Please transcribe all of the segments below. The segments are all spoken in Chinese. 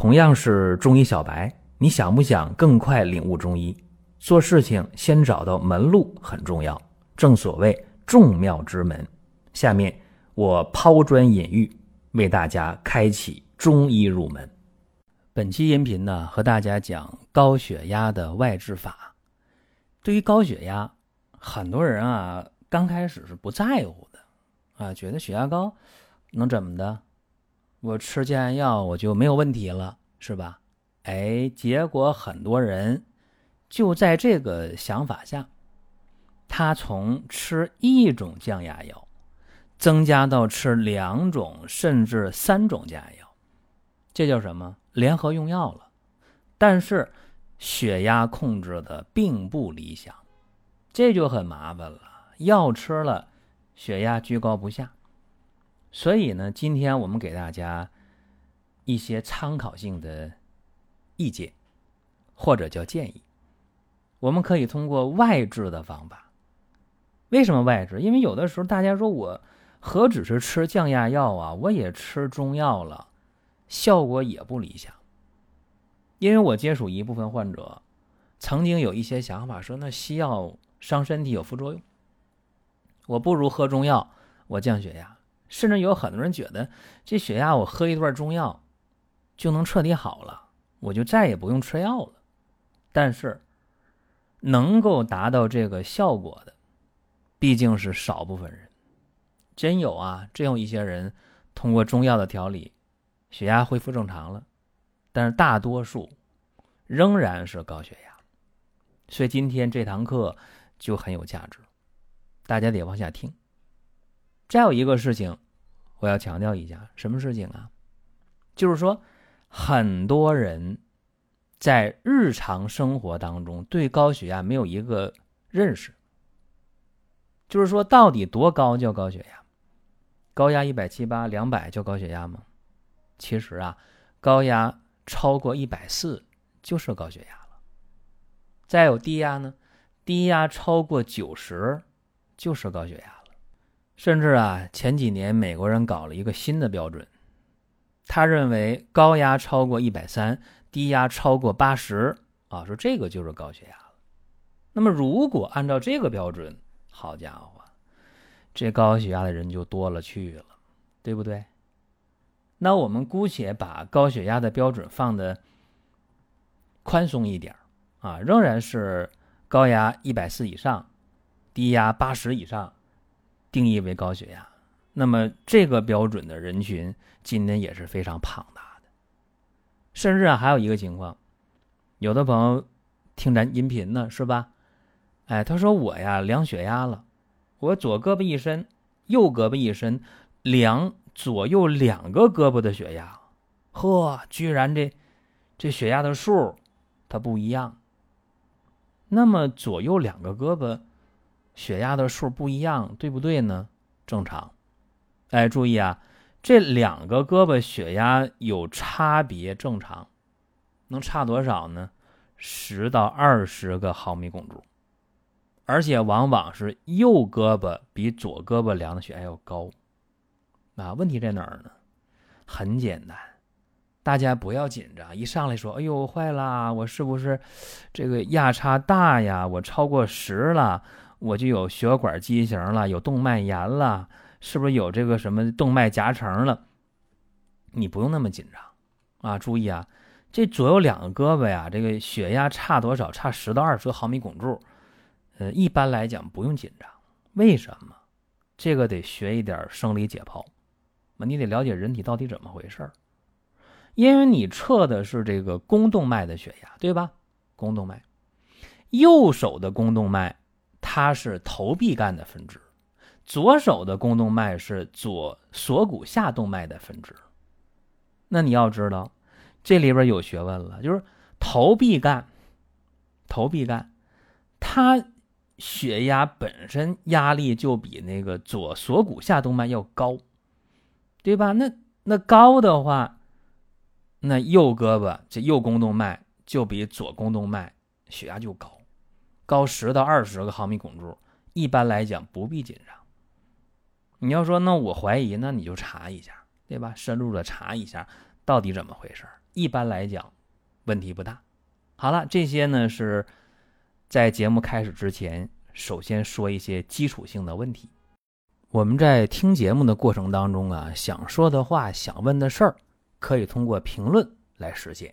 同样是中医小白，你想不想更快领悟中医？做事情先找到门路很重要，正所谓众妙之门。下面我抛砖引玉，为大家开启中医入门。本期音频呢，和大家讲高血压的外治法。对于高血压，很多人啊，刚开始是不在乎的，啊，觉得血压高能怎么的？我吃降压药我就没有问题了，是吧？哎，结果很多人就在这个想法下，他从吃一种降压药增加到吃两种甚至三种降压药，这叫什么？联合用药了。但是血压控制的并不理想，这就很麻烦了。药吃了，血压居高不下。所以呢，今天我们给大家一些参考性的意见，或者叫建议。我们可以通过外治的方法。为什么外治？因为有的时候大家说我何止是吃降压药啊，我也吃中药了，效果也不理想。因为我接触一部分患者，曾经有一些想法说，那西药伤身体有副作用，我不如喝中药，我降血压。甚至有很多人觉得，这血压我喝一段中药就能彻底好了，我就再也不用吃药了。但是，能够达到这个效果的，毕竟是少部分人。真有啊，真有一些人通过中药的调理，血压恢复正常了。但是大多数仍然是高血压。所以今天这堂课就很有价值，大家得往下听。再有一个事情，我要强调一下，什么事情啊？就是说，很多人在日常生活当中对高血压没有一个认识，就是说，到底多高叫高血压？高压一百七八、两百叫高血压吗？其实啊，高压超过一百四就是高血压了。再有低压呢？低压超过九十就是高血压。甚至啊，前几年美国人搞了一个新的标准，他认为高压超过一百三，低压超过八十啊，说这个就是高血压了。那么如果按照这个标准，好家伙，这高血压的人就多了去了，对不对？那我们姑且把高血压的标准放的宽松一点啊，仍然是高压一百四以上，低压八十以上。定义为高血压，那么这个标准的人群今天也是非常庞大的，甚至啊还有一个情况，有的朋友听咱音频呢，是吧？哎，他说我呀量血压了，我左胳膊一伸，右胳膊一伸，量左右两个胳膊的血压，呵，居然这这血压的数它不一样。那么左右两个胳膊。血压的数不一样，对不对呢？正常。哎，注意啊，这两个胳膊血压有差别，正常。能差多少呢？十到二十个毫米汞柱，而且往往是右胳膊比左胳膊量的血压要高。啊，问题在哪儿呢？很简单，大家不要紧张，一上来说，哎呦，坏了，我是不是这个压差大呀？我超过十了。我就有血管畸形了，有动脉炎了，是不是有这个什么动脉夹层了？你不用那么紧张啊！注意啊，这左右两个胳膊呀，这个血压差多少？差十到二十毫米汞柱。呃，一般来讲不用紧张。为什么？这个得学一点生理解剖，你得了解人体到底怎么回事。因为你测的是这个肱动脉的血压，对吧？肱动脉，右手的肱动脉。它是头臂干的分支，左手的肱动脉是左锁骨下动脉的分支。那你要知道，这里边有学问了，就是头臂干，头臂干，它血压本身压力就比那个左锁骨下动脉要高，对吧？那那高的话，那右胳膊这右肱动脉就比左肱动脉血压就高。高十到二十个毫米汞柱，一般来讲不必紧张。你要说那我怀疑，那你就查一下，对吧？深入的查一下，到底怎么回事一般来讲问题不大。好了，这些呢是在节目开始之前，首先说一些基础性的问题。我们在听节目的过程当中啊，想说的话、想问的事儿，可以通过评论来实现。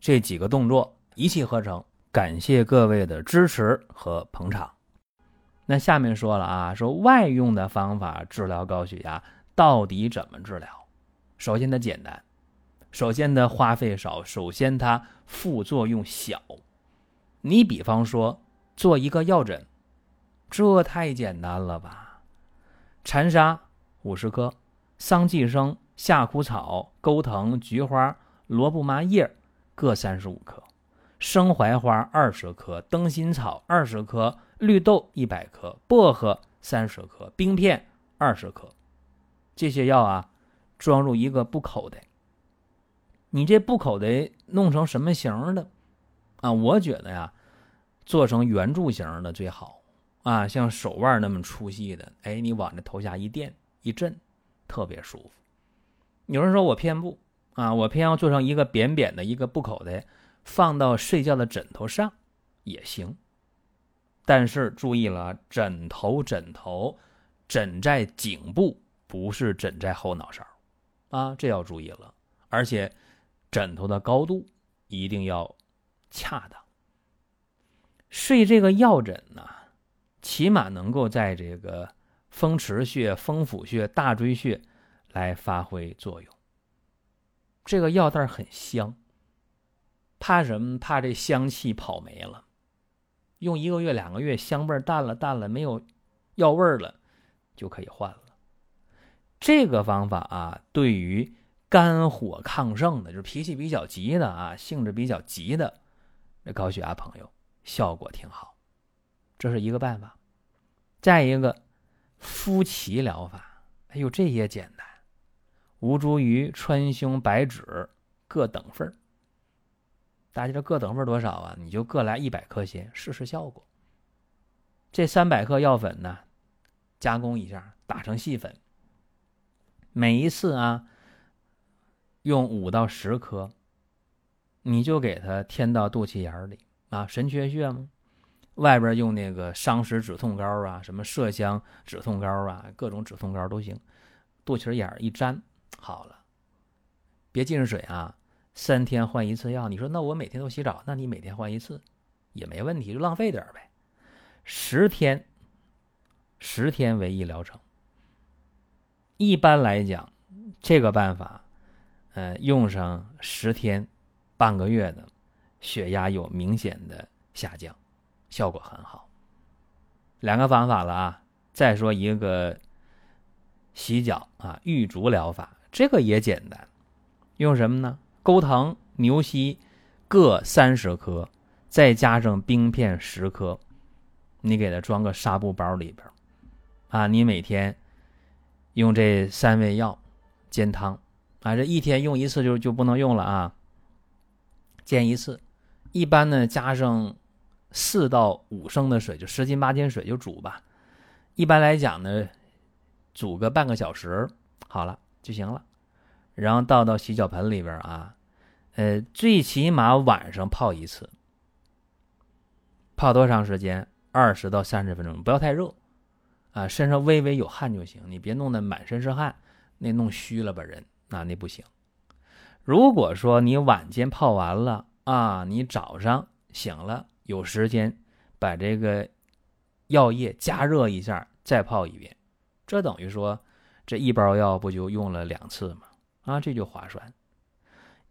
这几个动作一气呵成，感谢各位的支持和捧场。那下面说了啊，说外用的方法治疗高血压到底怎么治疗？首先它简单，首先它花费少，首先它副作用小。你比方说做一个药枕，这太简单了吧？蝉沙五十克，桑寄生、夏枯草、钩藤、菊花、罗布麻叶。各三十五克，生槐花二十克，灯心草二十克，绿豆一百克，薄荷三十克，冰片二十克。这些药啊，装入一个布口袋。你这布口袋弄成什么形的？啊，我觉得呀，做成圆柱形的最好啊，像手腕那么粗细的。哎，你往这头下一垫一震，特别舒服。有人说我偏不。啊，我偏要做成一个扁扁的一个布口袋，放到睡觉的枕头上也行。但是注意了，枕头枕头枕在颈部，不是枕在后脑勺啊，这要注意了。而且枕头的高度一定要恰当。睡这个药枕呢，起码能够在这个风池穴、风府穴、大椎穴来发挥作用。这个药袋很香，怕什么？怕这香气跑没了。用一个月、两个月，香味淡了、淡了，没有药味了，就可以换了。这个方法啊，对于肝火亢盛的，就是脾气比较急的啊，性质比较急的那高血压朋友，效果挺好。这是一个办法。再一个，夫妻疗法，哎呦，这也简单。吴茱萸、川芎、白芷各等份，大家这各等份多少啊？你就各来一百克先试试效果。这三百克药粉呢，加工一下，打成细粉。每一次啊，用五到十颗，你就给它添到肚脐眼里啊，神阙穴嘛。外边用那个伤食止痛膏啊，什么麝香止痛膏啊，各种止痛膏都行。肚脐眼一粘。好了，别进水啊！三天换一次药。你说那我每天都洗澡，那你每天换一次也没问题，就浪费点呗。十天，十天为一疗程。一般来讲，这个办法，呃，用上十天、半个月的，血压有明显的下降，效果很好。两个方法了啊！再说一个洗脚啊，玉竹疗法。这个也简单，用什么呢？钩藤、牛膝各三十克，再加上冰片十克，你给它装个纱布包里边啊，你每天用这三味药煎汤啊，这一天用一次就就不能用了啊，煎一次，一般呢加上四到五升的水，就十斤八斤水就煮吧，一般来讲呢，煮个半个小时好了。就行了，然后倒到洗脚盆里边啊，呃，最起码晚上泡一次，泡多长时间？二十到三十分钟，不要太热，啊，身上微微有汗就行，你别弄得满身是汗，那弄虚了把人，那那不行。如果说你晚间泡完了啊，你早上醒了有时间，把这个药液加热一下，再泡一遍，这等于说。这一包药不就用了两次吗？啊，这就划算。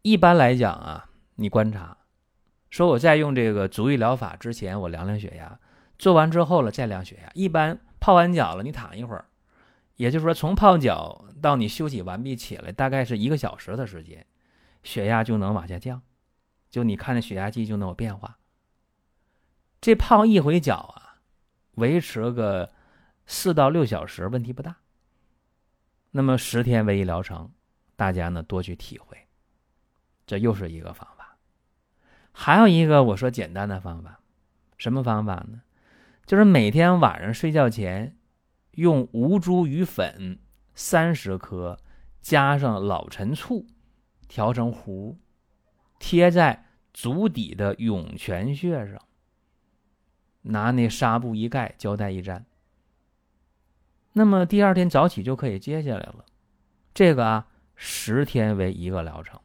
一般来讲啊，你观察，说我在用这个足浴疗法之前，我量量血压，做完之后了再量血压。一般泡完脚了，你躺一会儿，也就是说从泡脚到你休息完毕起来，大概是一个小时的时间，血压就能往下降，就你看那血压计就能有变化。这泡一回脚啊，维持个四到六小时问题不大。那么十天为一疗程，大家呢多去体会。这又是一个方法，还有一个我说简单的方法，什么方法呢？就是每天晚上睡觉前，用吴茱萸粉三十克，加上老陈醋，调成糊，贴在足底的涌泉穴上，拿那纱布一盖，胶带一粘。那么第二天早起就可以接下来了。这个啊，十天为一个疗程。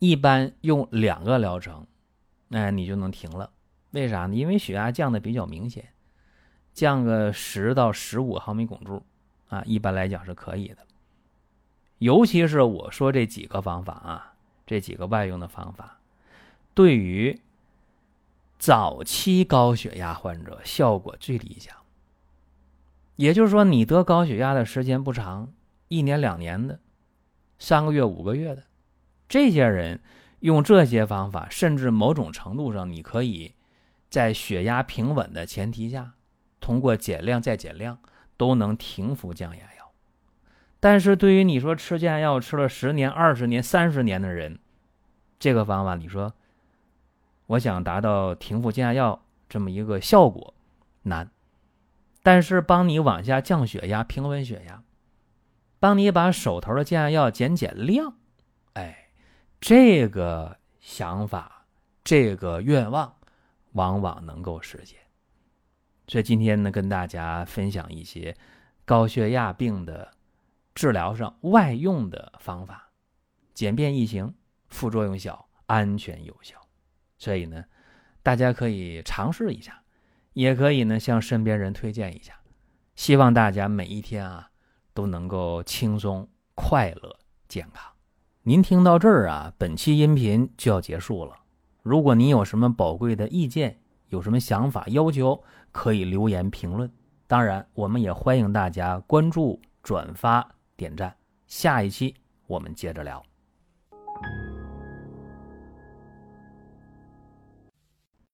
一般用两个疗程，那你就能停了。为啥呢？因为血压降的比较明显，降个十到十五毫米汞柱啊，一般来讲是可以的。尤其是我说这几个方法啊，这几个外用的方法，对于早期高血压患者效果最理想。也就是说，你得高血压的时间不长，一年两年的，三个月五个月的。这些人用这些方法，甚至某种程度上，你可以在血压平稳的前提下，通过减量再减量，都能停服降压药。但是对于你说吃降压药吃了十年、二十年、三十年的人，这个方法，你说我想达到停服降压药这么一个效果难，但是帮你往下降血压、平稳血压，帮你把手头的降压药减减量，哎。这个想法，这个愿望，往往能够实现。所以今天呢，跟大家分享一些高血压病的治疗上外用的方法，简便易行，副作用小，安全有效。所以呢，大家可以尝试一下，也可以呢向身边人推荐一下。希望大家每一天啊都能够轻松、快乐、健康。您听到这儿啊，本期音频就要结束了。如果您有什么宝贵的意见，有什么想法要求，可以留言评论。当然，我们也欢迎大家关注、转发、点赞。下一期我们接着聊。